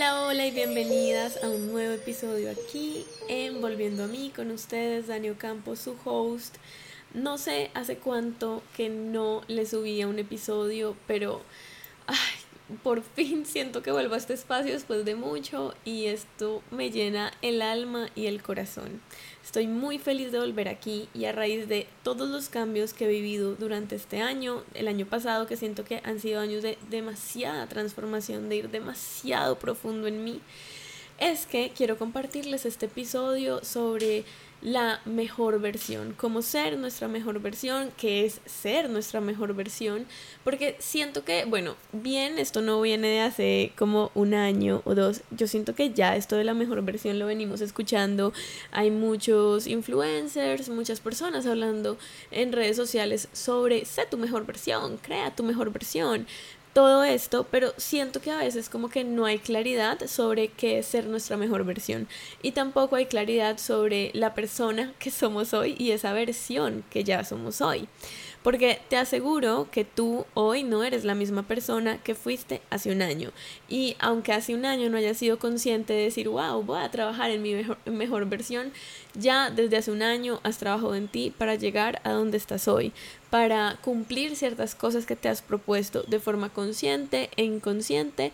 Hola, hola y bienvenidas a un nuevo episodio aquí en Volviendo a mí con ustedes, Daniel Campos, su host. No sé hace cuánto que no le subía un episodio, pero por fin siento que vuelvo a este espacio después de mucho y esto me llena el alma y el corazón. Estoy muy feliz de volver aquí y a raíz de todos los cambios que he vivido durante este año, el año pasado, que siento que han sido años de demasiada transformación, de ir demasiado profundo en mí, es que quiero compartirles este episodio sobre la mejor versión, cómo ser nuestra mejor versión, que es ser nuestra mejor versión, porque siento que, bueno, bien, esto no viene de hace como un año o dos, yo siento que ya esto de la mejor versión lo venimos escuchando, hay muchos influencers, muchas personas hablando en redes sociales sobre sé tu mejor versión, crea tu mejor versión, todo esto, pero siento que a veces como que no hay claridad sobre qué es ser nuestra mejor versión y tampoco hay claridad sobre la persona que somos hoy y esa versión que ya somos hoy. Porque te aseguro que tú hoy no eres la misma persona que fuiste hace un año. Y aunque hace un año no hayas sido consciente de decir, wow, voy a trabajar en mi mejor, mejor versión, ya desde hace un año has trabajado en ti para llegar a donde estás hoy, para cumplir ciertas cosas que te has propuesto de forma consciente e inconsciente,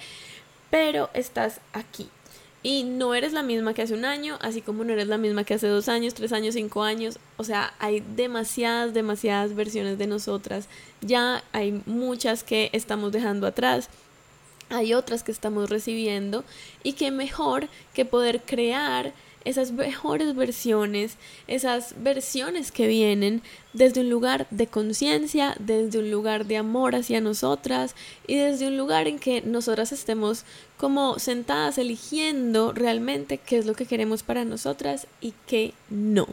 pero estás aquí. Y no eres la misma que hace un año, así como no eres la misma que hace dos años, tres años, cinco años. O sea, hay demasiadas, demasiadas versiones de nosotras. Ya hay muchas que estamos dejando atrás. Hay otras que estamos recibiendo. Y qué mejor que poder crear esas mejores versiones, esas versiones que vienen desde un lugar de conciencia, desde un lugar de amor hacia nosotras y desde un lugar en que nosotras estemos como sentadas eligiendo realmente qué es lo que queremos para nosotras y qué no.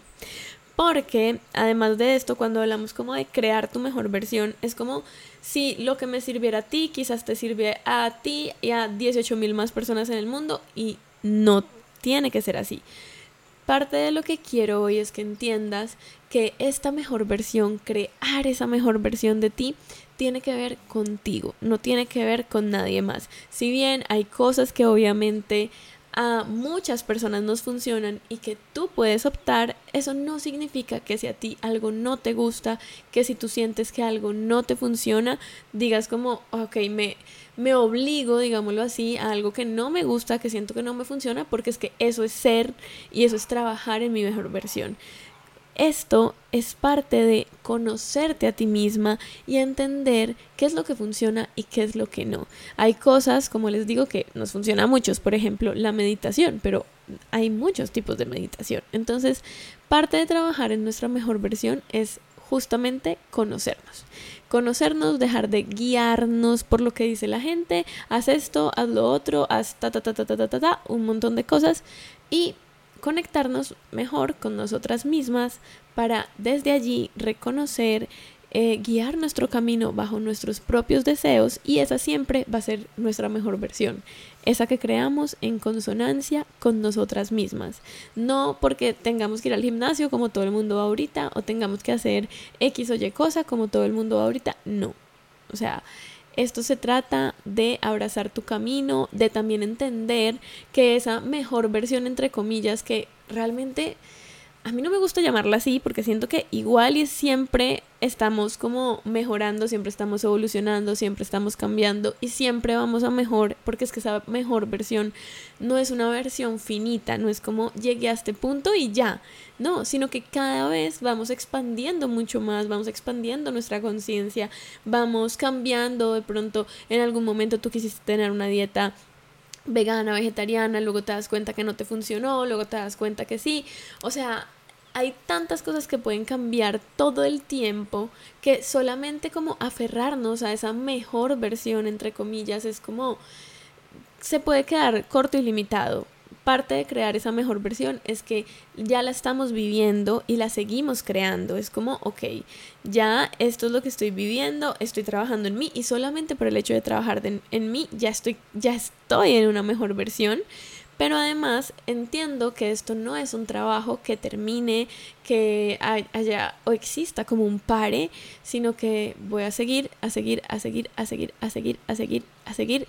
Porque además de esto, cuando hablamos como de crear tu mejor versión, es como si lo que me sirviera a ti quizás te sirve a ti y a 18 mil más personas en el mundo y no tiene que ser así. Parte de lo que quiero hoy es que entiendas que esta mejor versión, crear esa mejor versión de ti, tiene que ver contigo, no tiene que ver con nadie más. Si bien hay cosas que obviamente a muchas personas nos funcionan y que tú puedes optar, eso no significa que si a ti algo no te gusta, que si tú sientes que algo no te funciona, digas como, ok, me, me obligo, digámoslo así, a algo que no me gusta, que siento que no me funciona, porque es que eso es ser y eso es trabajar en mi mejor versión. Esto es parte de conocerte a ti misma y entender qué es lo que funciona y qué es lo que no. Hay cosas, como les digo, que nos funciona a muchos, por ejemplo, la meditación, pero hay muchos tipos de meditación. Entonces, parte de trabajar en nuestra mejor versión es justamente conocernos. Conocernos, dejar de guiarnos por lo que dice la gente, haz esto, haz lo otro, haz ta ta ta ta ta ta, ta, ta un montón de cosas y conectarnos mejor con nosotras mismas para desde allí reconocer, eh, guiar nuestro camino bajo nuestros propios deseos y esa siempre va a ser nuestra mejor versión, esa que creamos en consonancia con nosotras mismas, no porque tengamos que ir al gimnasio como todo el mundo va ahorita o tengamos que hacer X o Y cosa como todo el mundo va ahorita, no, o sea, esto se trata de abrazar tu camino, de también entender que esa mejor versión, entre comillas, que realmente a mí no me gusta llamarla así porque siento que igual y siempre estamos como mejorando, siempre estamos evolucionando, siempre estamos cambiando y siempre vamos a mejor porque es que esa mejor versión no es una versión finita, no es como llegué a este punto y ya, no, sino que cada vez vamos expandiendo mucho más, vamos expandiendo nuestra conciencia, vamos cambiando, de pronto en algún momento tú quisiste tener una dieta vegana, vegetariana, luego te das cuenta que no te funcionó, luego te das cuenta que sí. O sea, hay tantas cosas que pueden cambiar todo el tiempo que solamente como aferrarnos a esa mejor versión, entre comillas, es como se puede quedar corto y limitado parte de crear esa mejor versión es que ya la estamos viviendo y la seguimos creando. Es como, ok, ya esto es lo que estoy viviendo, estoy trabajando en mí y solamente por el hecho de trabajar en mí ya estoy, ya estoy en una mejor versión. Pero además entiendo que esto no es un trabajo que termine, que haya o exista como un pare, sino que voy a seguir, a seguir, a seguir, a seguir, a seguir, a seguir, a seguir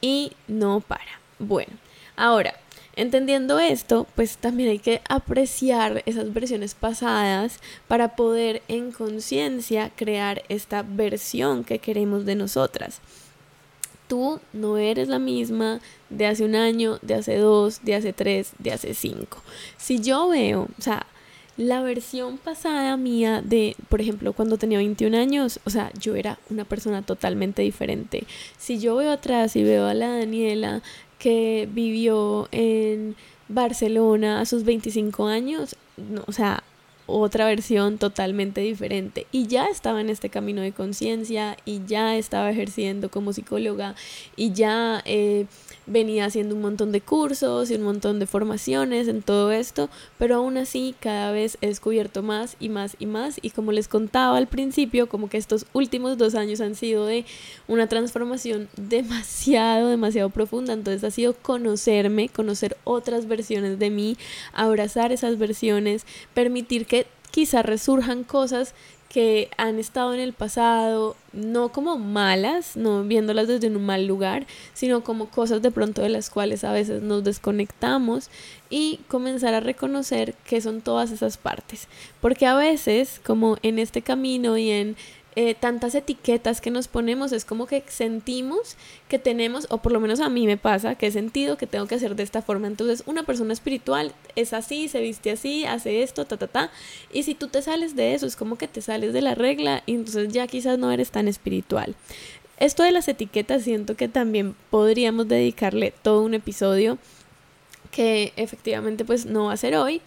y no para Bueno, ahora, entendiendo esto, pues también hay que apreciar esas versiones pasadas para poder en conciencia crear esta versión que queremos de nosotras. Tú no eres la misma de hace un año, de hace dos, de hace tres, de hace cinco. Si yo veo, o sea, la versión pasada mía de, por ejemplo, cuando tenía 21 años, o sea, yo era una persona totalmente diferente. Si yo veo atrás y veo a la Daniela que vivió en Barcelona a sus 25 años, no, o sea, otra versión totalmente diferente. Y ya estaba en este camino de conciencia y ya estaba ejerciendo como psicóloga y ya eh, venía haciendo un montón de cursos y un montón de formaciones en todo esto, pero aún así cada vez he descubierto más y más y más. Y como les contaba al principio, como que estos últimos dos años han sido de una transformación demasiado, demasiado profunda, entonces ha sido conocerme, conocer otras versiones de mí, abrazar esas versiones, permitir que quizá resurjan cosas que han estado en el pasado, no como malas, no viéndolas desde un mal lugar, sino como cosas de pronto de las cuales a veces nos desconectamos y comenzar a reconocer que son todas esas partes. Porque a veces, como en este camino y en eh, tantas etiquetas que nos ponemos, es como que sentimos que tenemos, o por lo menos a mí me pasa, que he sentido que tengo que hacer de esta forma. Entonces, una persona espiritual es así, se viste así, hace esto, ta, ta, ta. Y si tú te sales de eso, es como que te sales de la regla y entonces ya quizás no eres tan espiritual. Esto de las etiquetas siento que también podríamos dedicarle todo un episodio que efectivamente pues no va a ser hoy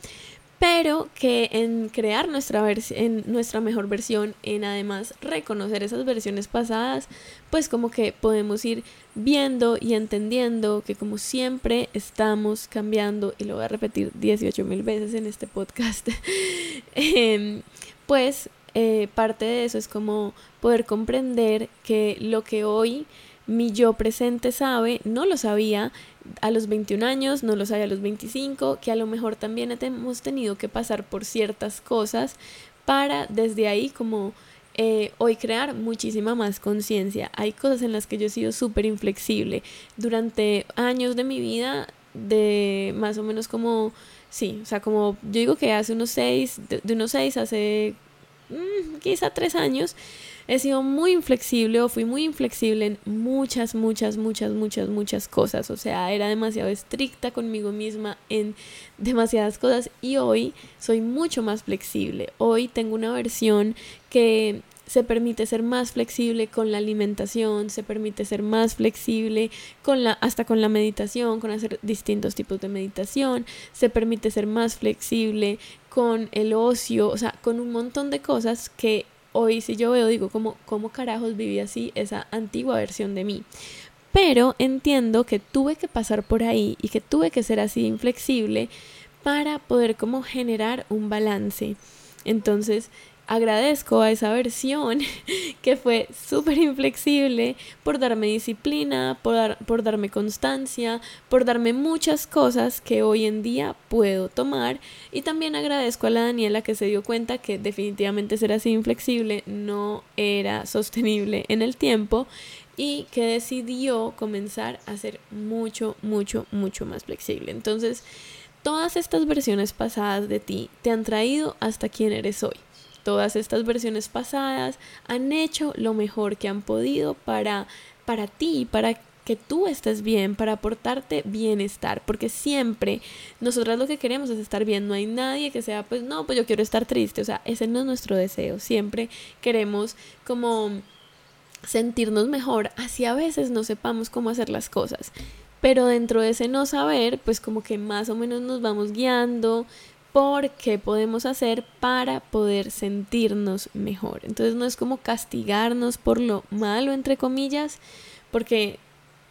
pero que en crear nuestra, en nuestra mejor versión, en además reconocer esas versiones pasadas, pues como que podemos ir viendo y entendiendo que como siempre estamos cambiando, y lo voy a repetir 18 mil veces en este podcast, em, pues eh, parte de eso es como poder comprender que lo que hoy mi yo presente sabe, no lo sabía a los 21 años, no lo sabía a los 25, que a lo mejor también hemos tenido que pasar por ciertas cosas para desde ahí como eh, hoy crear muchísima más conciencia. Hay cosas en las que yo he sido súper inflexible durante años de mi vida, de más o menos como, sí, o sea, como yo digo que hace unos seis, de, unos seis, hace mm, quizá tres años, he sido muy inflexible o fui muy inflexible en muchas, muchas, muchas, muchas, muchas cosas. O sea, era demasiado estricta conmigo misma en demasiadas cosas y hoy soy mucho más flexible. Hoy tengo una versión que se permite ser más flexible con la alimentación, se permite ser más flexible con la hasta con la meditación, con hacer distintos tipos de meditación, se permite ser más flexible con el ocio, o sea, con un montón de cosas que hoy si yo veo, digo, ¿cómo, ¿cómo carajos viví así esa antigua versión de mí? Pero entiendo que tuve que pasar por ahí y que tuve que ser así inflexible para poder como generar un balance. Entonces, agradezco a esa versión que fue súper inflexible por darme disciplina, por, dar, por darme constancia, por darme muchas cosas que hoy en día puedo tomar. Y también agradezco a la Daniela que se dio cuenta que definitivamente ser así inflexible no era sostenible en el tiempo y que decidió comenzar a ser mucho, mucho, mucho más flexible. Entonces, todas estas versiones pasadas de ti te han traído hasta quien eres hoy todas estas versiones pasadas han hecho lo mejor que han podido para, para ti, para que tú estés bien, para aportarte bienestar, porque siempre nosotras lo que queremos es estar bien, no hay nadie que sea, pues no, pues yo quiero estar triste, o sea, ese no es nuestro deseo, siempre queremos como sentirnos mejor, así a veces no sepamos cómo hacer las cosas, pero dentro de ese no saber, pues como que más o menos nos vamos guiando, por qué podemos hacer para poder sentirnos mejor. Entonces no es como castigarnos por lo malo, entre comillas, porque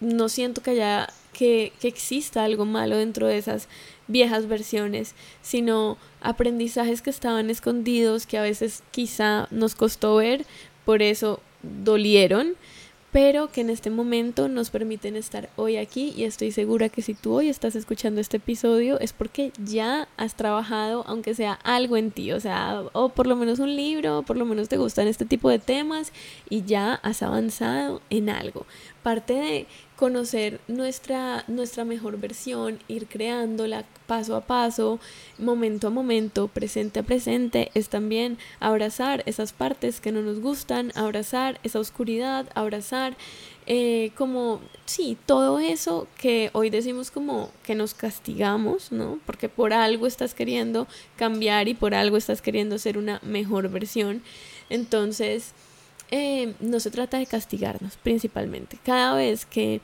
no siento que haya que, que exista algo malo dentro de esas viejas versiones, sino aprendizajes que estaban escondidos, que a veces quizá nos costó ver, por eso dolieron pero que en este momento nos permiten estar hoy aquí y estoy segura que si tú hoy estás escuchando este episodio es porque ya has trabajado, aunque sea algo en ti, o sea, o por lo menos un libro, o por lo menos te gustan este tipo de temas y ya has avanzado en algo. Parte de conocer nuestra, nuestra mejor versión, ir creándola paso a paso, momento a momento, presente a presente, es también abrazar esas partes que no nos gustan, abrazar esa oscuridad, abrazar eh, como, sí, todo eso que hoy decimos como que nos castigamos, ¿no? Porque por algo estás queriendo cambiar y por algo estás queriendo ser una mejor versión. Entonces, eh, no se trata de castigarnos principalmente. Cada vez que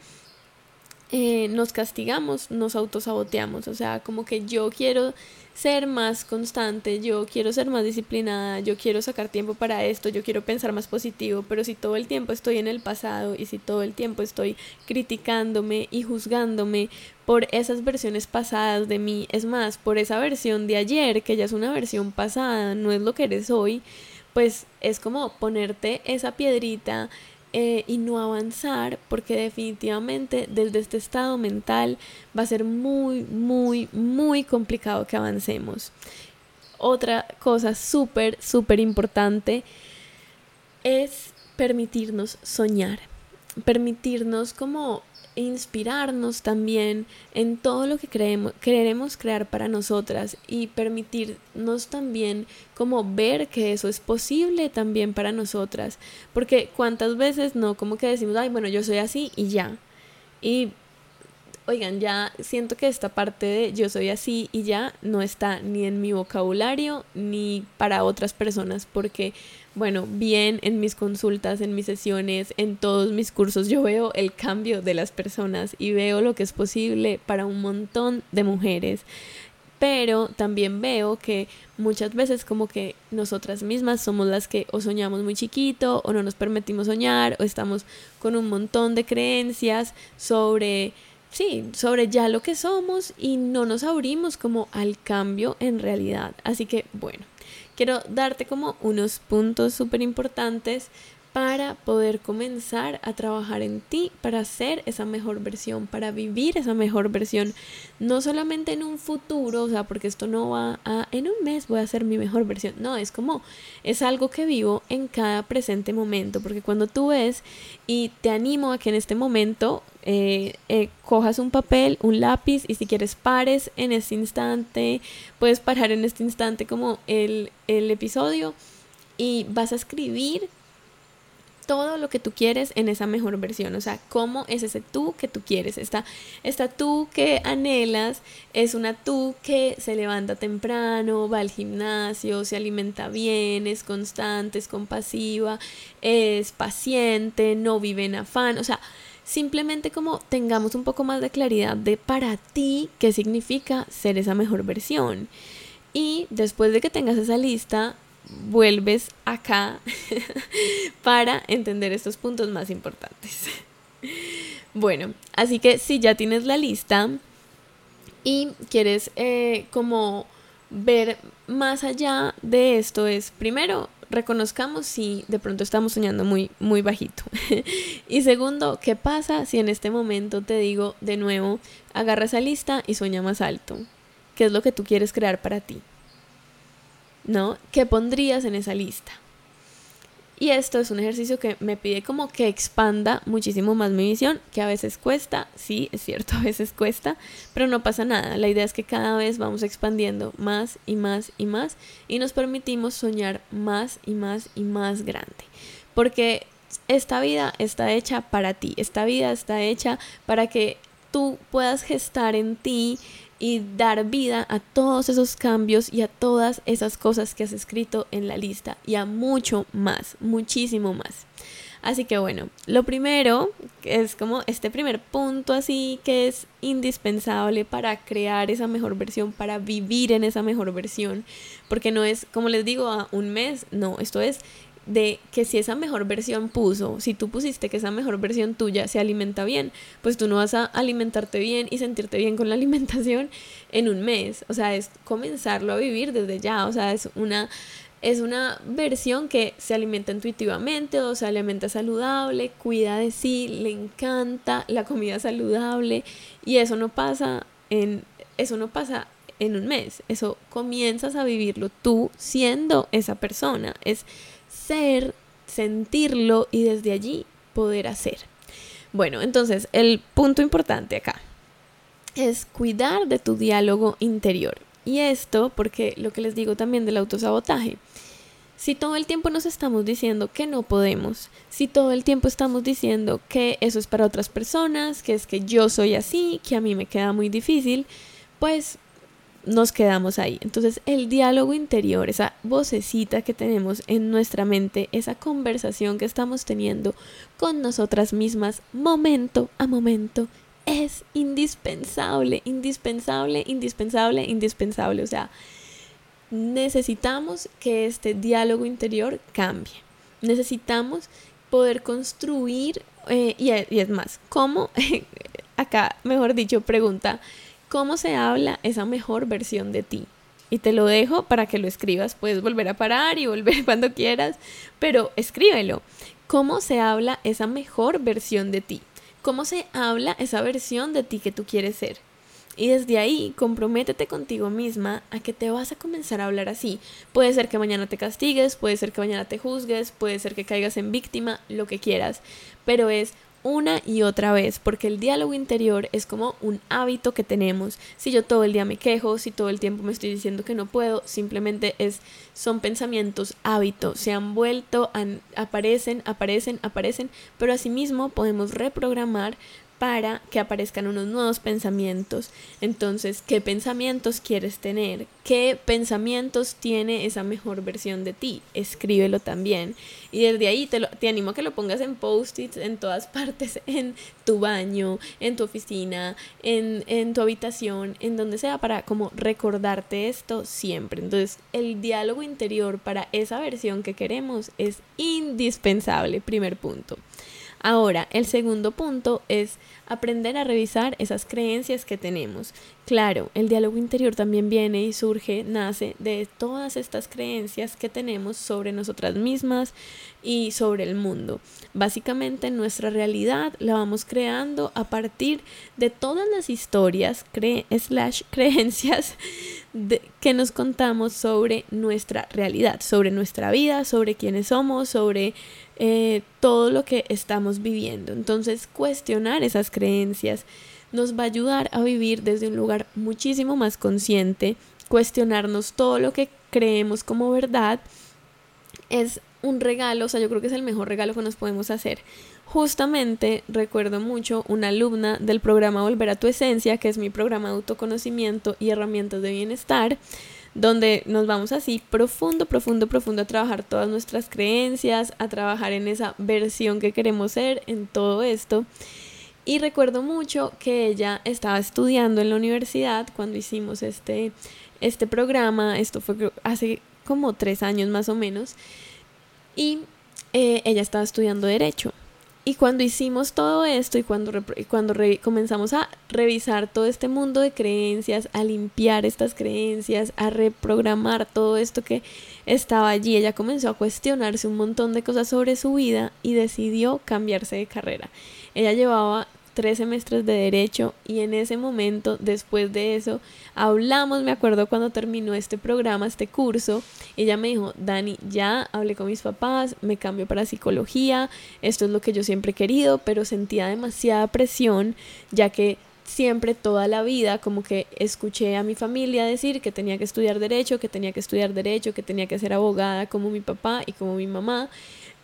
eh, nos castigamos, nos autosaboteamos. O sea, como que yo quiero ser más constante, yo quiero ser más disciplinada, yo quiero sacar tiempo para esto, yo quiero pensar más positivo, pero si todo el tiempo estoy en el pasado y si todo el tiempo estoy criticándome y juzgándome por esas versiones pasadas de mí, es más, por esa versión de ayer, que ya es una versión pasada, no es lo que eres hoy, pues es como ponerte esa piedrita eh, y no avanzar porque definitivamente desde este estado mental va a ser muy, muy, muy complicado que avancemos. Otra cosa súper, súper importante es permitirnos soñar, permitirnos como inspirarnos también en todo lo que creemos, queremos crear para nosotras y permitirnos también como ver que eso es posible también para nosotras. Porque cuántas veces no, como que decimos, ay, bueno, yo soy así y ya. Y oigan, ya siento que esta parte de yo soy así y ya no está ni en mi vocabulario ni para otras personas porque bueno, bien en mis consultas, en mis sesiones, en todos mis cursos, yo veo el cambio de las personas y veo lo que es posible para un montón de mujeres. Pero también veo que muchas veces como que nosotras mismas somos las que o soñamos muy chiquito o no nos permitimos soñar o estamos con un montón de creencias sobre sí, sobre ya lo que somos y no nos abrimos como al cambio en realidad. Así que bueno, quiero darte como unos puntos súper importantes para poder comenzar a trabajar en ti, para ser esa mejor versión, para vivir esa mejor versión, no solamente en un futuro, o sea, porque esto no va a, en un mes voy a ser mi mejor versión, no, es como, es algo que vivo en cada presente momento, porque cuando tú ves y te animo a que en este momento eh, eh, cojas un papel, un lápiz y si quieres pares en este instante, puedes parar en este instante como el, el episodio y vas a escribir todo lo que tú quieres en esa mejor versión. O sea, cómo es ese tú que tú quieres. Esta, esta tú que anhelas es una tú que se levanta temprano, va al gimnasio, se alimenta bien, es constante, es compasiva, es paciente, no vive en afán. O sea, simplemente como tengamos un poco más de claridad de para ti qué significa ser esa mejor versión. Y después de que tengas esa lista, vuelves acá para entender estos puntos más importantes. Bueno, así que si ya tienes la lista y quieres eh, como ver más allá de esto es primero reconozcamos si de pronto estamos soñando muy muy bajito y segundo qué pasa si en este momento te digo de nuevo agarra esa lista y sueña más alto qué es lo que tú quieres crear para ti ¿no? ¿Qué pondrías en esa lista? Y esto es un ejercicio que me pide como que expanda muchísimo más mi visión, que a veces cuesta, sí, es cierto, a veces cuesta, pero no pasa nada. La idea es que cada vez vamos expandiendo más y más y más y nos permitimos soñar más y más y más grande. Porque esta vida está hecha para ti, esta vida está hecha para que tú puedas gestar en ti y dar vida a todos esos cambios y a todas esas cosas que has escrito en la lista y a mucho más, muchísimo más. Así que bueno, lo primero es como este primer punto así que es indispensable para crear esa mejor versión, para vivir en esa mejor versión, porque no es, como les digo, a un mes, no, esto es de que si esa mejor versión puso, si tú pusiste que esa mejor versión tuya se alimenta bien, pues tú no vas a alimentarte bien y sentirte bien con la alimentación en un mes. O sea, es comenzarlo a vivir desde ya. O sea, es una, es una versión que se alimenta intuitivamente o se alimenta saludable, cuida de sí, le encanta la comida saludable y eso no pasa en, eso no pasa en un mes. Eso comienzas a vivirlo tú siendo esa persona. Es ser, sentirlo y desde allí poder hacer. Bueno, entonces el punto importante acá es cuidar de tu diálogo interior. Y esto porque lo que les digo también del autosabotaje. Si todo el tiempo nos estamos diciendo que no podemos, si todo el tiempo estamos diciendo que eso es para otras personas, que es que yo soy así, que a mí me queda muy difícil, pues nos quedamos ahí. Entonces el diálogo interior, esa vocecita que tenemos en nuestra mente, esa conversación que estamos teniendo con nosotras mismas momento a momento, es indispensable, indispensable, indispensable, indispensable. O sea, necesitamos que este diálogo interior cambie. Necesitamos poder construir, eh, y, es más, ¿cómo? Acá, mejor dicho, pregunta, cómo se habla esa mejor versión de ti. Y te lo dejo para que lo escribas. Puedes volver a parar y volver cuando quieras, pero escríbelo. ¿Cómo se habla esa mejor versión de ti? ¿Cómo se habla esa versión de ti que tú quieres ser? Y desde ahí, comprométete contigo misma a que te vas a comenzar a hablar así. Puede ser que mañana te castigues, puede ser que mañana te juzgues, puede ser que caigas en víctima, lo que quieras. Pero es una y otra vez, porque el diálogo interior es como un hábito que tenemos. Si yo todo el día me quejo, si todo el tiempo me estoy diciendo que no puedo, simplemente es son pensamientos hábitos, se han vuelto, aparecen, aparecen, aparecen, pero asimismo podemos reprogramar para que aparezcan unos nuevos pensamientos. Entonces, ¿qué pensamientos quieres tener? ¿Qué pensamientos tiene esa mejor versión de ti? Escríbelo también. Y desde ahí te, te animo a que lo pongas en post-its en todas partes, en tu baño, en tu oficina, en, en tu habitación, en donde sea, para como recordarte esto siempre. Entonces, el diálogo interior para esa versión que queremos es indispensable, primer punto. Ahora, el segundo punto es aprender a revisar esas creencias que tenemos. Claro, el diálogo interior también viene y surge, nace de todas estas creencias que tenemos sobre nosotras mismas y sobre el mundo. Básicamente nuestra realidad la vamos creando a partir de todas las historias, cre slash creencias que nos contamos sobre nuestra realidad, sobre nuestra vida, sobre quiénes somos, sobre eh, todo lo que estamos viviendo. Entonces, cuestionar esas creencias nos va a ayudar a vivir desde un lugar muchísimo más consciente, cuestionarnos todo lo que creemos como verdad. Es un regalo, o sea, yo creo que es el mejor regalo que nos podemos hacer. Justamente recuerdo mucho una alumna del programa Volver a tu Esencia, que es mi programa de autoconocimiento y herramientas de bienestar, donde nos vamos así profundo, profundo, profundo a trabajar todas nuestras creencias, a trabajar en esa versión que queremos ser, en todo esto. Y recuerdo mucho que ella estaba estudiando en la universidad cuando hicimos este, este programa, esto fue hace como tres años más o menos, y eh, ella estaba estudiando derecho. Y cuando hicimos todo esto y cuando, cuando comenzamos a revisar todo este mundo de creencias, a limpiar estas creencias, a reprogramar todo esto que estaba allí, ella comenzó a cuestionarse un montón de cosas sobre su vida y decidió cambiarse de carrera. Ella llevaba tres semestres de derecho y en ese momento, después de eso, hablamos, me acuerdo cuando terminó este programa, este curso, ella me dijo, Dani, ya hablé con mis papás, me cambio para psicología, esto es lo que yo siempre he querido, pero sentía demasiada presión, ya que siempre toda la vida como que escuché a mi familia decir que tenía que estudiar derecho, que tenía que estudiar derecho, que tenía que ser abogada como mi papá y como mi mamá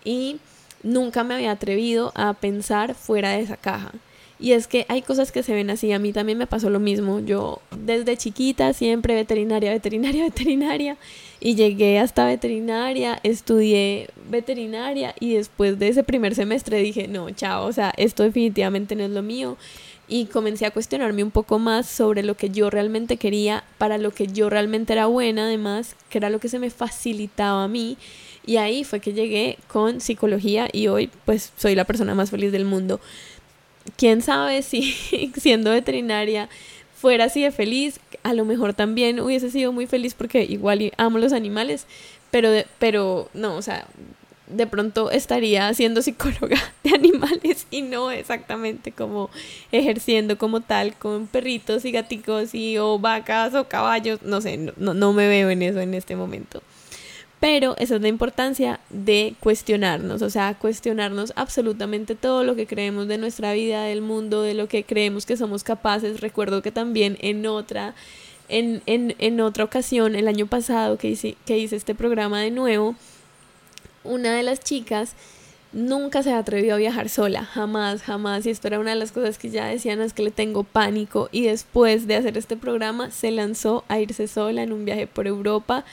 y nunca me había atrevido a pensar fuera de esa caja. Y es que hay cosas que se ven así, a mí también me pasó lo mismo. Yo desde chiquita siempre veterinaria, veterinaria, veterinaria. Y llegué hasta veterinaria, estudié veterinaria y después de ese primer semestre dije, no, chao, o sea, esto definitivamente no es lo mío. Y comencé a cuestionarme un poco más sobre lo que yo realmente quería, para lo que yo realmente era buena, además, que era lo que se me facilitaba a mí. Y ahí fue que llegué con psicología y hoy pues soy la persona más feliz del mundo quién sabe si siendo veterinaria fuera así de feliz, a lo mejor también hubiese sido muy feliz porque igual amo los animales, pero, pero no, o sea, de pronto estaría siendo psicóloga de animales y no exactamente como ejerciendo como tal con perritos y gaticos y o vacas o caballos, no sé, no, no me veo en eso en este momento. Pero esa es la importancia de cuestionarnos, o sea, cuestionarnos absolutamente todo lo que creemos de nuestra vida, del mundo, de lo que creemos que somos capaces. Recuerdo que también en otra, en, en, en otra ocasión, el año pasado que hice, que hice este programa de nuevo, una de las chicas nunca se atrevió a viajar sola, jamás, jamás. Y esto era una de las cosas que ya decían, es que le tengo pánico. Y después de hacer este programa, se lanzó a irse sola en un viaje por Europa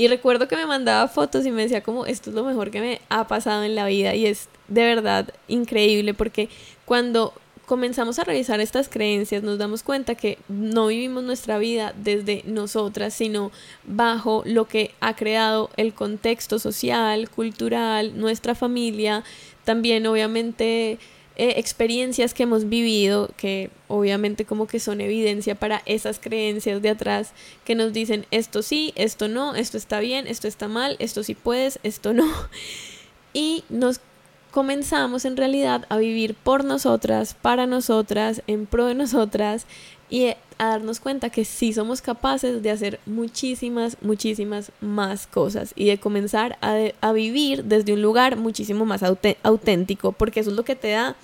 y recuerdo que me mandaba fotos y me decía como esto es lo mejor que me ha pasado en la vida y es de verdad increíble porque cuando comenzamos a revisar estas creencias nos damos cuenta que no vivimos nuestra vida desde nosotras, sino bajo lo que ha creado el contexto social, cultural, nuestra familia, también obviamente eh, experiencias que hemos vivido que obviamente como que son evidencia para esas creencias de atrás que nos dicen esto sí, esto no, esto está bien, esto está mal, esto sí puedes, esto no. Y nos comenzamos en realidad a vivir por nosotras, para nosotras, en pro de nosotras y a darnos cuenta que sí somos capaces de hacer muchísimas, muchísimas más cosas y de comenzar a, a vivir desde un lugar muchísimo más auténtico, porque eso es lo que te da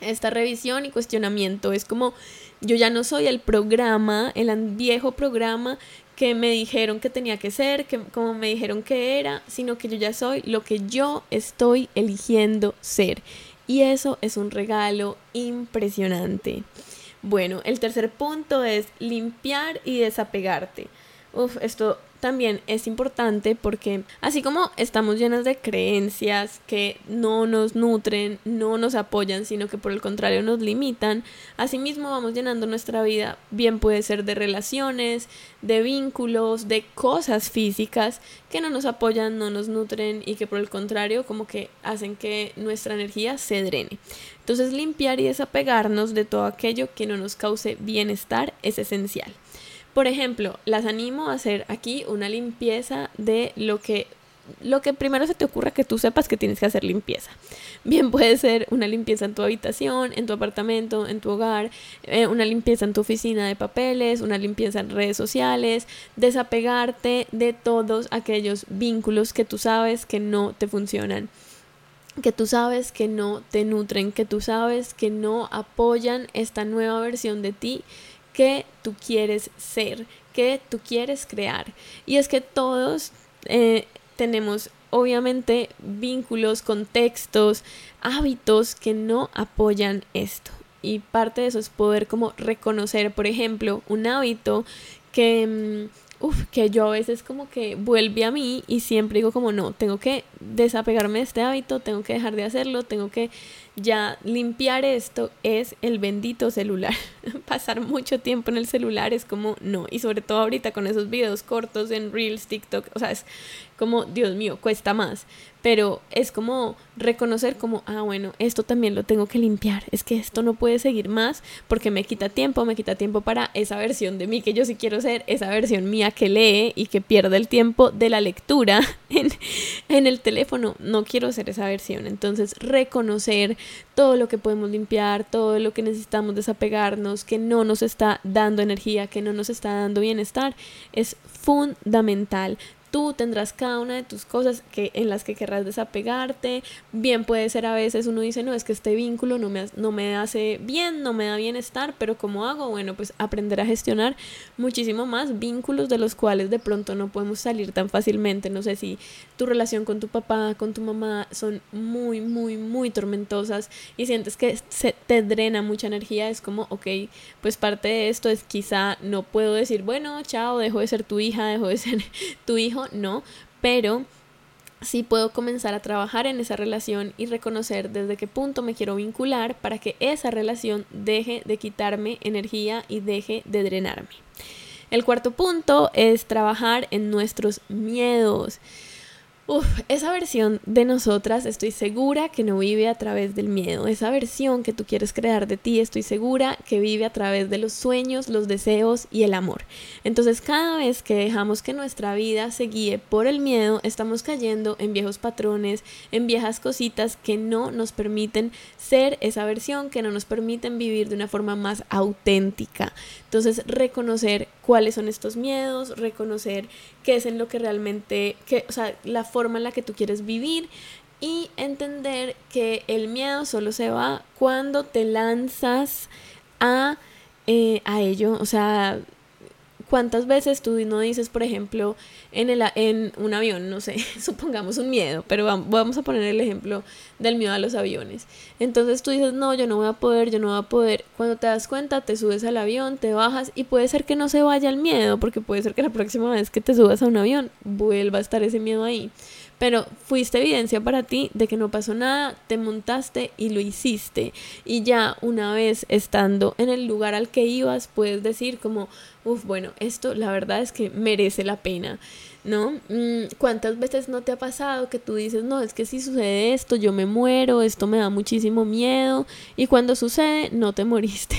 esta revisión y cuestionamiento. Es como yo ya no soy el programa, el viejo programa que me dijeron que tenía que ser, que como me dijeron que era, sino que yo ya soy lo que yo estoy eligiendo ser. Y eso es un regalo impresionante. Bueno, el tercer punto es limpiar y desapegarte. Uf, esto también es importante porque así como estamos llenas de creencias que no nos nutren, no nos apoyan, sino que por el contrario nos limitan, asimismo vamos llenando nuestra vida, bien puede ser de relaciones, de vínculos, de cosas físicas que no nos apoyan, no nos nutren y que por el contrario como que hacen que nuestra energía se drene. Entonces limpiar y desapegarnos de todo aquello que no nos cause bienestar es esencial. Por ejemplo, las animo a hacer aquí una limpieza de lo que lo que primero se te ocurra que tú sepas que tienes que hacer limpieza. Bien puede ser una limpieza en tu habitación, en tu apartamento, en tu hogar, eh, una limpieza en tu oficina de papeles, una limpieza en redes sociales, desapegarte de todos aquellos vínculos que tú sabes que no te funcionan que tú sabes que no te nutren, que tú sabes que no apoyan esta nueva versión de ti que tú quieres ser, que tú quieres crear. Y es que todos eh, tenemos obviamente vínculos, contextos, hábitos que no apoyan esto. Y parte de eso es poder como reconocer, por ejemplo, un hábito que... Mm, que yo a veces como que vuelve a mí y siempre digo como no, tengo que desapegarme de este hábito, tengo que dejar de hacerlo, tengo que ya limpiar esto es el bendito celular. Pasar mucho tiempo en el celular es como no. Y sobre todo ahorita con esos videos cortos en Reels, TikTok, o sea, es como, Dios mío, cuesta más pero es como reconocer como, ah, bueno, esto también lo tengo que limpiar, es que esto no puede seguir más porque me quita tiempo, me quita tiempo para esa versión de mí que yo sí quiero ser, esa versión mía que lee y que pierde el tiempo de la lectura en, en el teléfono, no quiero ser esa versión, entonces reconocer todo lo que podemos limpiar, todo lo que necesitamos desapegarnos, que no nos está dando energía, que no nos está dando bienestar, es fundamental tú tendrás cada una de tus cosas que, en las que querrás desapegarte. Bien puede ser a veces uno dice, no, es que este vínculo no me, no me hace bien, no me da bienestar, pero ¿cómo hago? Bueno, pues aprender a gestionar muchísimo más vínculos de los cuales de pronto no podemos salir tan fácilmente. No sé si tu relación con tu papá, con tu mamá son muy, muy, muy tormentosas y sientes que se te drena mucha energía. Es como, ok, pues parte de esto es quizá no puedo decir, bueno, chao, dejo de ser tu hija, dejo de ser tu hijo no, pero sí puedo comenzar a trabajar en esa relación y reconocer desde qué punto me quiero vincular para que esa relación deje de quitarme energía y deje de drenarme. El cuarto punto es trabajar en nuestros miedos. Esa versión de nosotras estoy segura que no vive a través del miedo. Esa versión que tú quieres crear de ti estoy segura que vive a través de los sueños, los deseos y el amor. Entonces cada vez que dejamos que nuestra vida se guíe por el miedo, estamos cayendo en viejos patrones, en viejas cositas que no nos permiten ser esa versión, que no nos permiten vivir de una forma más auténtica. Entonces reconocer cuáles son estos miedos, reconocer qué es en lo que realmente, que, o sea, la forma en la que tú quieres vivir y entender que el miedo solo se va cuando te lanzas a, eh, a ello, o sea, ¿Cuántas veces tú no dices, por ejemplo, en, el, en un avión, no sé, supongamos un miedo, pero vamos a poner el ejemplo del miedo a los aviones. Entonces tú dices, no, yo no voy a poder, yo no voy a poder. Cuando te das cuenta, te subes al avión, te bajas y puede ser que no se vaya el miedo, porque puede ser que la próxima vez que te subas a un avión vuelva a estar ese miedo ahí pero fuiste evidencia para ti de que no pasó nada, te montaste y lo hiciste. Y ya una vez estando en el lugar al que ibas, puedes decir como, uff, bueno, esto la verdad es que merece la pena. ¿No? Mm, ¿Cuántas veces no te ha pasado que tú dices, no, es que si sucede esto, yo me muero, esto me da muchísimo miedo, y cuando sucede, no te moriste.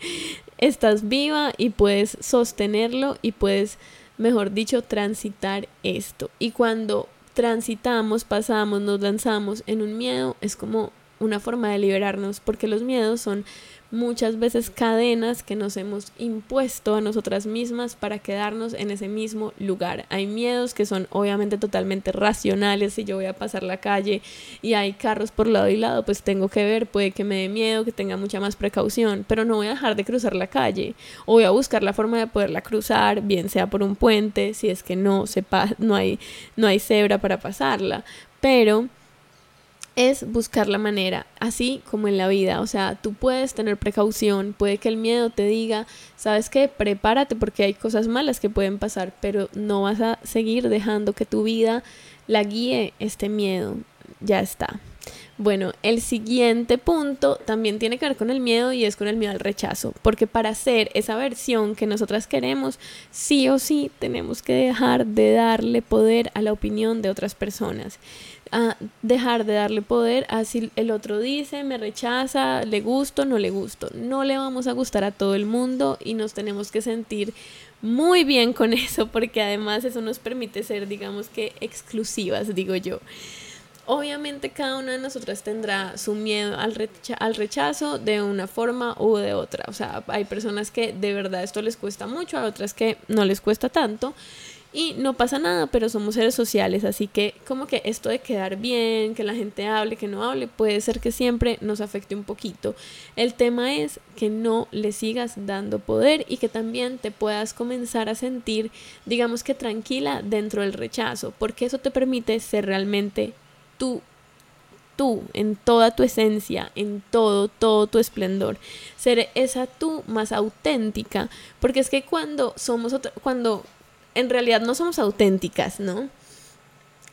Estás viva y puedes sostenerlo y puedes, mejor dicho, transitar esto. Y cuando transitamos, pasamos, nos lanzamos en un miedo, es como una forma de liberarnos, porque los miedos son muchas veces cadenas que nos hemos impuesto a nosotras mismas para quedarnos en ese mismo lugar. Hay miedos que son obviamente totalmente racionales, si yo voy a pasar la calle y hay carros por lado y lado, pues tengo que ver, puede que me dé miedo, que tenga mucha más precaución, pero no voy a dejar de cruzar la calle o voy a buscar la forma de poderla cruzar, bien sea por un puente, si es que no, sepa, no, hay, no hay cebra para pasarla, pero es buscar la manera, así como en la vida. O sea, tú puedes tener precaución, puede que el miedo te diga, sabes qué, prepárate porque hay cosas malas que pueden pasar, pero no vas a seguir dejando que tu vida la guíe este miedo. Ya está. Bueno, el siguiente punto también tiene que ver con el miedo y es con el miedo al rechazo, porque para ser esa versión que nosotras queremos, sí o sí tenemos que dejar de darle poder a la opinión de otras personas a dejar de darle poder a si el otro dice, me rechaza, le gusto, no le gusto. No le vamos a gustar a todo el mundo y nos tenemos que sentir muy bien con eso porque además eso nos permite ser, digamos que, exclusivas, digo yo. Obviamente cada una de nosotras tendrá su miedo al, al rechazo de una forma u de otra. O sea, hay personas que de verdad esto les cuesta mucho, a otras que no les cuesta tanto. Y no pasa nada, pero somos seres sociales, así que como que esto de quedar bien, que la gente hable, que no hable, puede ser que siempre nos afecte un poquito. El tema es que no le sigas dando poder y que también te puedas comenzar a sentir, digamos que tranquila dentro del rechazo, porque eso te permite ser realmente tú tú, en toda tu esencia, en todo, todo tu esplendor. Ser esa tú más auténtica, porque es que cuando somos cuando en realidad no somos auténticas, ¿no?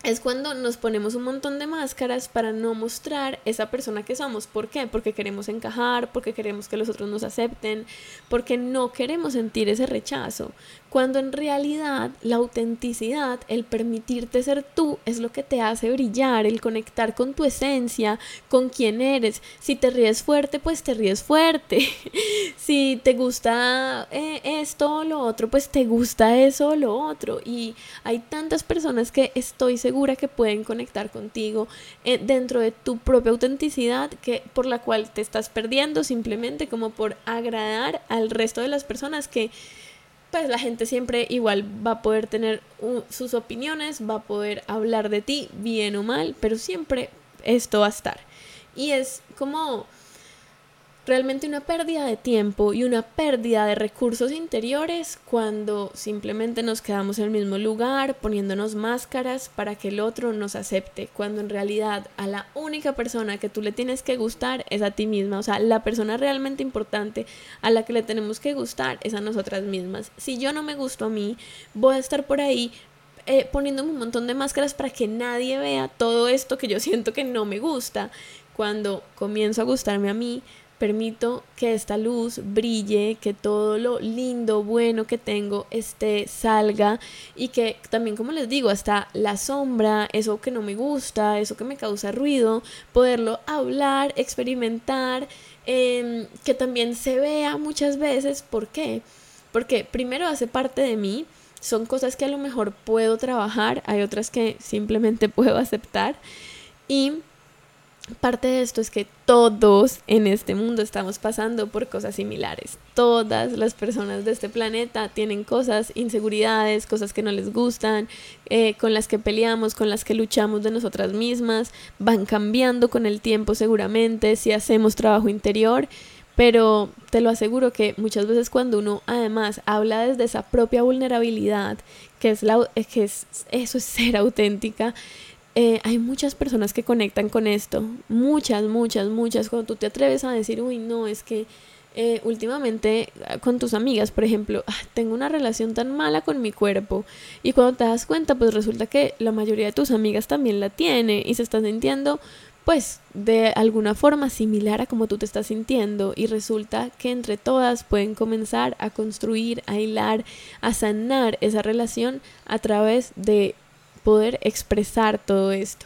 Es cuando nos ponemos un montón de máscaras para no mostrar esa persona que somos. ¿Por qué? Porque queremos encajar, porque queremos que los otros nos acepten, porque no queremos sentir ese rechazo. Cuando en realidad la autenticidad, el permitirte ser tú, es lo que te hace brillar, el conectar con tu esencia, con quién eres. Si te ríes fuerte, pues te ríes fuerte. si te gusta eh, esto o lo otro, pues te gusta eso o lo otro. Y hay tantas personas que estoy segura que pueden conectar contigo eh, dentro de tu propia autenticidad que por la cual te estás perdiendo simplemente como por agradar al resto de las personas que pues la gente siempre igual va a poder tener sus opiniones, va a poder hablar de ti bien o mal, pero siempre esto va a estar. Y es como realmente una pérdida de tiempo y una pérdida de recursos interiores cuando simplemente nos quedamos en el mismo lugar poniéndonos máscaras para que el otro nos acepte, cuando en realidad a la única persona que tú le tienes que gustar es a ti misma, o sea, la persona realmente importante a la que le tenemos que gustar es a nosotras mismas. Si yo no me gusto a mí, voy a estar por ahí eh, poniéndome un montón de máscaras para que nadie vea todo esto que yo siento que no me gusta. Cuando comienzo a gustarme a mí, permito que esta luz brille, que todo lo lindo, bueno que tengo esté, salga y que también, como les digo, hasta la sombra, eso que no me gusta, eso que me causa ruido, poderlo hablar, experimentar, em, que también se vea muchas veces. ¿Por qué? Porque primero hace parte de mí, son cosas que a lo mejor puedo trabajar, hay otras que simplemente puedo aceptar y Parte de esto es que todos en este mundo estamos pasando por cosas similares. Todas las personas de este planeta tienen cosas, inseguridades, cosas que no les gustan, eh, con las que peleamos, con las que luchamos de nosotras mismas. Van cambiando con el tiempo seguramente si hacemos trabajo interior. Pero te lo aseguro que muchas veces cuando uno además habla desde esa propia vulnerabilidad, que es, la, que es eso es ser auténtica, eh, hay muchas personas que conectan con esto, muchas, muchas, muchas, cuando tú te atreves a decir, uy, no, es que eh, últimamente ah, con tus amigas, por ejemplo, ah, tengo una relación tan mala con mi cuerpo y cuando te das cuenta, pues resulta que la mayoría de tus amigas también la tiene y se están sintiendo pues de alguna forma similar a como tú te estás sintiendo. Y resulta que entre todas pueden comenzar a construir, a hilar, a sanar esa relación a través de poder expresar todo esto.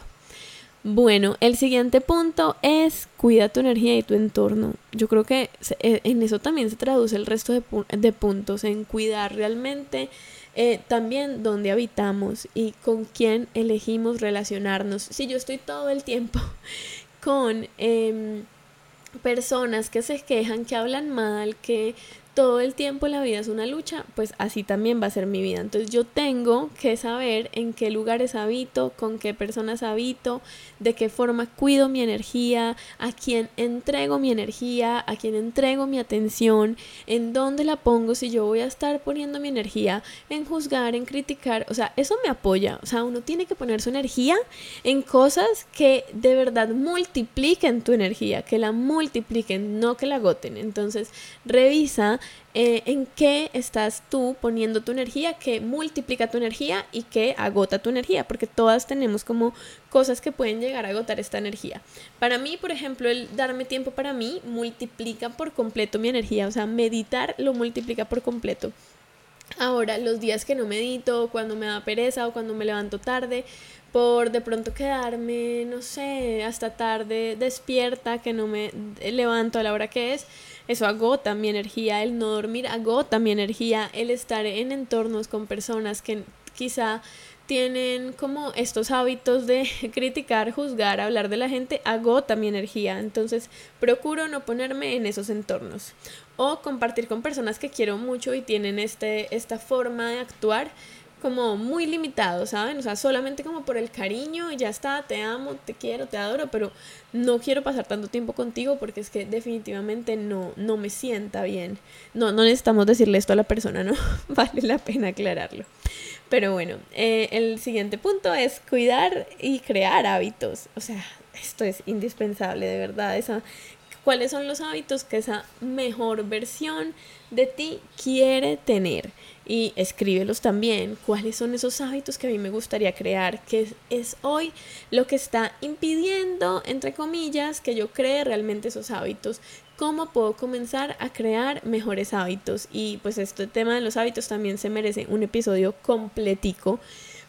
Bueno, el siguiente punto es cuida tu energía y tu entorno. Yo creo que eh, en eso también se traduce el resto de, puntos, en cuidar realmente eh, también dónde habitamos y con quién elegimos relacionarnos. Si yo estoy todo el tiempo con em, personas que se quejan, que hablan mal, que todo el tiempo la vida es una lucha, pues así también va a ser mi vida. Entonces yo tengo que saber en qué lugares habito, con qué personas habito, de qué forma cuido mi energía, a quién entrego mi energía, a quién entrego mi atención, en dónde la pongo, si yo voy a estar poniendo mi energía en juzgar, en criticar, o sea, eso me apoya. O sea, uno tiene que poner su energía en cosas que de verdad multipliquen tu energía, que la multipliquen, no que la agoten. Entonces, revisa eh, en qué estás tú poniendo tu energía, que multiplica tu energía y que agota tu energía, porque todas tenemos como cosas que pueden llegar a agotar esta energía. Para mí, por ejemplo, el darme tiempo para mí multiplica por completo mi energía, o sea, meditar lo multiplica por completo. Ahora, los días que no medito, cuando me da pereza o cuando me levanto tarde, por de pronto quedarme, no sé, hasta tarde despierta, que no me levanto a la hora que es, eso agota mi energía, el no dormir agota mi energía, el estar en entornos con personas que quizá tienen como estos hábitos de criticar, juzgar, hablar de la gente, agota mi energía. Entonces procuro no ponerme en esos entornos. O compartir con personas que quiero mucho y tienen este, esta forma de actuar como muy limitado, ¿saben? O sea, solamente como por el cariño y ya está, te amo, te quiero, te adoro, pero no quiero pasar tanto tiempo contigo porque es que definitivamente no, no me sienta bien. No, no necesitamos decirle esto a la persona, ¿no? vale la pena aclararlo. Pero bueno, eh, el siguiente punto es cuidar y crear hábitos. O sea, esto es indispensable, de verdad. Esa, ¿Cuáles son los hábitos que esa mejor versión de ti quiere tener? Y escríbelos también. ¿Cuáles son esos hábitos que a mí me gustaría crear? ¿Qué es hoy lo que está impidiendo, entre comillas, que yo cree realmente esos hábitos? ¿Cómo puedo comenzar a crear mejores hábitos? Y pues este tema de los hábitos también se merece un episodio completico.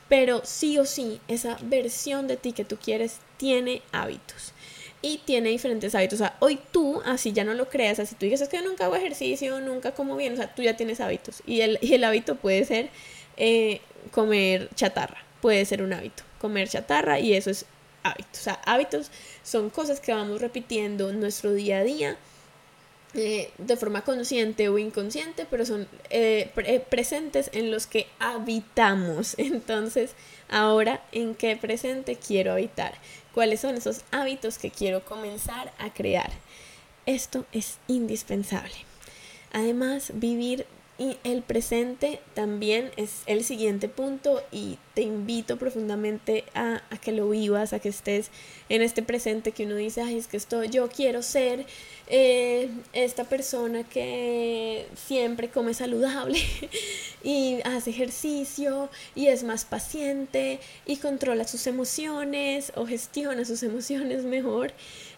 Pero sí o sí, esa versión de ti que tú quieres tiene hábitos y tiene diferentes hábitos. O sea, hoy tú, así ya no lo creas, así tú dices, es que nunca hago ejercicio, nunca como bien, o sea, tú ya tienes hábitos. Y el, hábito puede ser eh, comer chatarra, puede ser un hábito, comer chatarra y eso es hábito. O sea, hábitos son cosas que vamos repitiendo en nuestro día a día. Eh, de forma consciente o inconsciente, pero son eh, presentes en los que habitamos. Entonces, ahora, ¿en qué presente quiero habitar? Cuáles son esos hábitos que quiero comenzar a crear. Esto es indispensable. Además, vivir el presente también es el siguiente punto y te invito profundamente a, que lo vivas, a que estés en este presente que uno dice, ay, es que esto, yo quiero ser eh, esta persona que siempre come saludable y hace ejercicio y es más paciente y controla sus emociones o gestiona sus emociones mejor,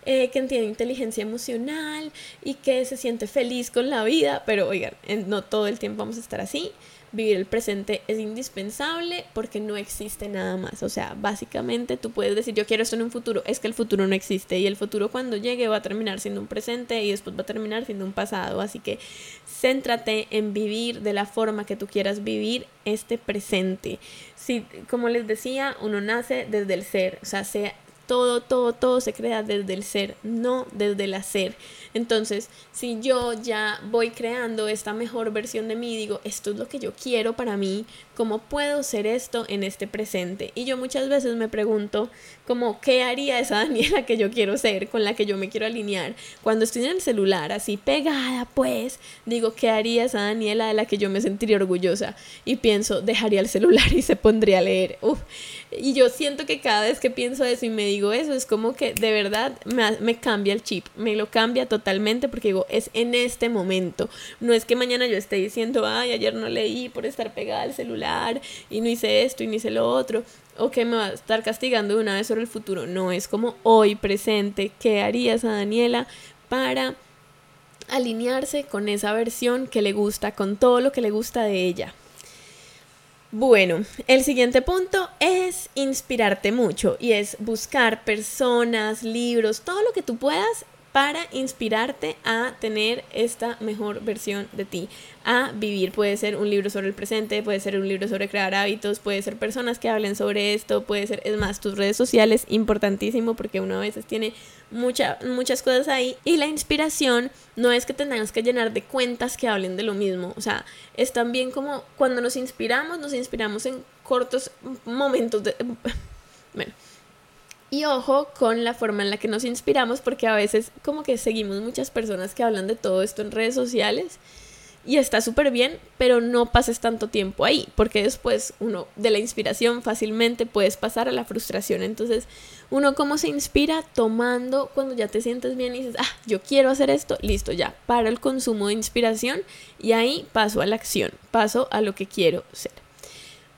eh, que tiene inteligencia emocional y que se siente feliz con la vida, pero oigan, no todo el tiempo vamos a estar así vivir el presente es indispensable porque no existe nada más. O sea, básicamente tú puedes decir yo quiero esto en un futuro, es que el futuro no existe y el futuro cuando llegue va a terminar siendo un presente y después va a terminar siendo un pasado. Así que céntrate en vivir de la forma que tú quieras vivir este presente. Si, como les decía, uno nace desde el ser, o sea, sea todo, todo, todo se crea desde el ser, no desde el hacer. Entonces, si yo ya voy creando esta mejor versión de mí, digo, esto es lo que yo quiero para mí, ¿cómo puedo ser esto en este presente? Y yo muchas veces me pregunto, como, ¿qué haría esa Daniela que yo quiero ser, con la que yo me quiero alinear? Cuando estoy en el celular, así pegada, pues, digo, ¿qué haría esa Daniela de la que yo me sentiría orgullosa? Y pienso, dejaría el celular y se pondría a leer. Uf. Y yo siento que cada vez que pienso eso y me digo eso, es como que de verdad me, me cambia el chip, me lo cambia totalmente porque digo, es en este momento. No es que mañana yo esté diciendo, ay, ayer no leí por estar pegada al celular y no hice esto y no hice lo otro, o que me va a estar castigando de una vez sobre el futuro. No, es como hoy presente, ¿qué harías a Daniela para alinearse con esa versión que le gusta, con todo lo que le gusta de ella? Bueno, el siguiente punto es inspirarte mucho y es buscar personas, libros, todo lo que tú puedas para inspirarte a tener esta mejor versión de ti, a vivir. Puede ser un libro sobre el presente, puede ser un libro sobre crear hábitos, puede ser personas que hablen sobre esto, puede ser, es más, tus redes sociales, importantísimo porque uno a veces tiene muchas cosas ahí y la inspiración no es que tengas que llenar de cuentas que hablen de lo mismo, o sea, es también como cuando nos inspiramos, nos inspiramos en cortos momentos de... Bueno, y ojo con la forma en la que nos inspiramos, porque a veces como que seguimos muchas personas que hablan de todo esto en redes sociales y está súper bien, pero no pases tanto tiempo ahí, porque después uno de la inspiración fácilmente puedes pasar a la frustración. Entonces, uno cómo se inspira tomando cuando ya te sientes bien y dices, ah, yo quiero hacer esto, listo, ya, para el consumo de inspiración y ahí paso a la acción, paso a lo que quiero ser.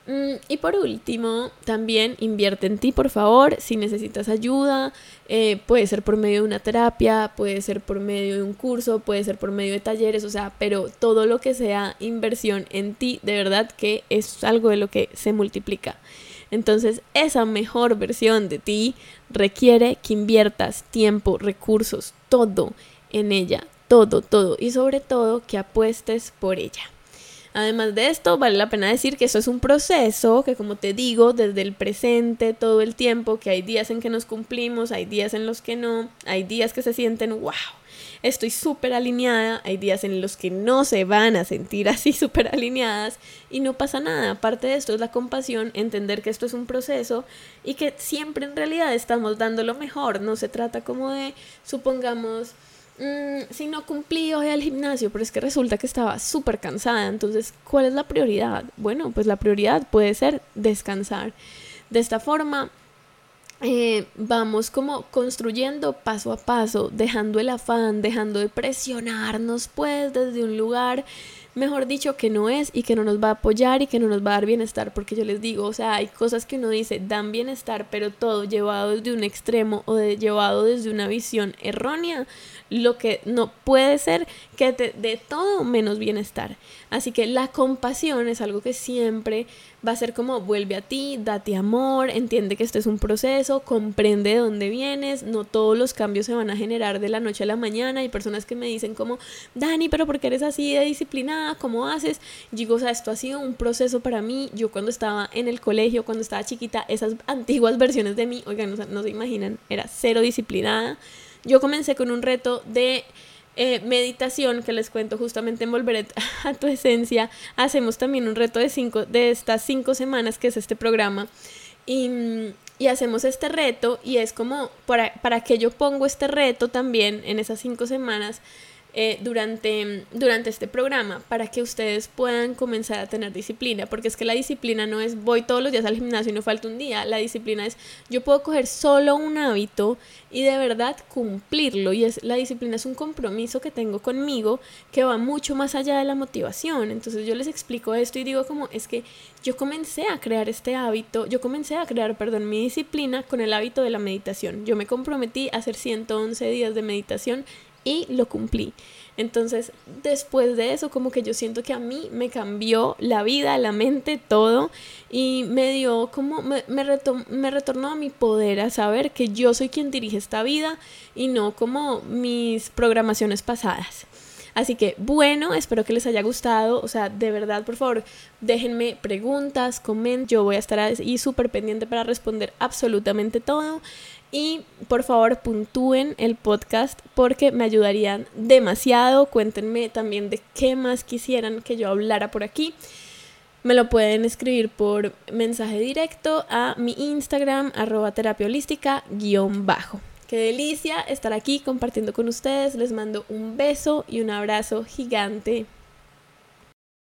Mm, y por último, también invierte en ti, por favor, si necesitas ayuda, eh, puede ser por medio de una terapia, puede ser por medio de un curso, puede ser por medio de talleres, o sea, pero todo lo que sea inversión en ti, de verdad que es algo de lo que se multiplica. Entonces, esa mejor versión de ti requiere que inviertas tiempo, recursos, todo en ella, todo, todo, y sobre todo que apuestes por ella. Además de esto, vale la pena decir que eso es un proceso que, como te digo, desde el presente, todo el tiempo, que hay días en que nos cumplimos, hay días en los que no, hay días que se sienten, wow, estoy súper alineada, hay días en los que no se van a sentir así súper alineadas y no pasa nada. Aparte de esto es la compasión, entender que esto es un proceso y que siempre en realidad estamos dando lo mejor, no se trata como de, supongamos, Mm, si no cumplí hoy al gimnasio, pero es que resulta que estaba súper cansada, entonces, ¿cuál es la prioridad? Bueno, pues la prioridad puede ser descansar. De esta forma, eh, vamos como construyendo paso a paso, dejando el afán, dejando de presionarnos pues desde un lugar mejor dicho, que no es y que no nos va a apoyar y que no nos va a dar bienestar, porque yo les digo, o sea, hay cosas que uno dice dan bienestar, pero todo llevado desde un extremo o de, llevado desde una visión errónea, lo que no puede ser que te dé todo menos bienestar. Así que la compasión es algo que siempre va a ser como vuelve a ti, date amor, entiende que esto es un proceso, comprende de dónde vienes, no todos los cambios se van a generar de la noche a la mañana. Hay personas que me dicen como, Dani, pero ¿por qué eres así de disciplinada? ¿Cómo haces? Y digo, o sea, esto ha sido un proceso para mí. Yo cuando estaba en el colegio, cuando estaba chiquita, esas antiguas versiones de mí, oigan, no, no se imaginan, era cero disciplinada. Yo comencé con un reto de eh, meditación que les cuento justamente en Volver a tu Esencia. Hacemos también un reto de, cinco, de estas cinco semanas que es este programa. Y, y hacemos este reto y es como para, para que yo pongo este reto también en esas cinco semanas eh, durante, durante este programa para que ustedes puedan comenzar a tener disciplina, porque es que la disciplina no es voy todos los días al gimnasio y no falta un día, la disciplina es yo puedo coger solo un hábito y de verdad cumplirlo y es la disciplina es un compromiso que tengo conmigo que va mucho más allá de la motivación, entonces yo les explico esto y digo como es que yo comencé a crear este hábito, yo comencé a crear, perdón, mi disciplina con el hábito de la meditación, yo me comprometí a hacer 111 días de meditación y lo cumplí. Entonces, después de eso, como que yo siento que a mí me cambió la vida, la mente, todo, y me dio como, me, me, me retornó a mi poder, a saber que yo soy quien dirige esta vida y no como mis programaciones pasadas. Así que bueno, espero que les haya gustado. O sea, de verdad, por favor, déjenme preguntas, comenten. Yo voy a estar ahí súper pendiente para responder absolutamente todo. Y por favor puntúen el podcast porque me ayudarían demasiado. Cuéntenme también de qué más quisieran que yo hablara por aquí. Me lo pueden escribir por mensaje directo a mi Instagram, arroba terapia holística, guion bajo. Qué delicia estar aquí compartiendo con ustedes. Les mando un beso y un abrazo gigante.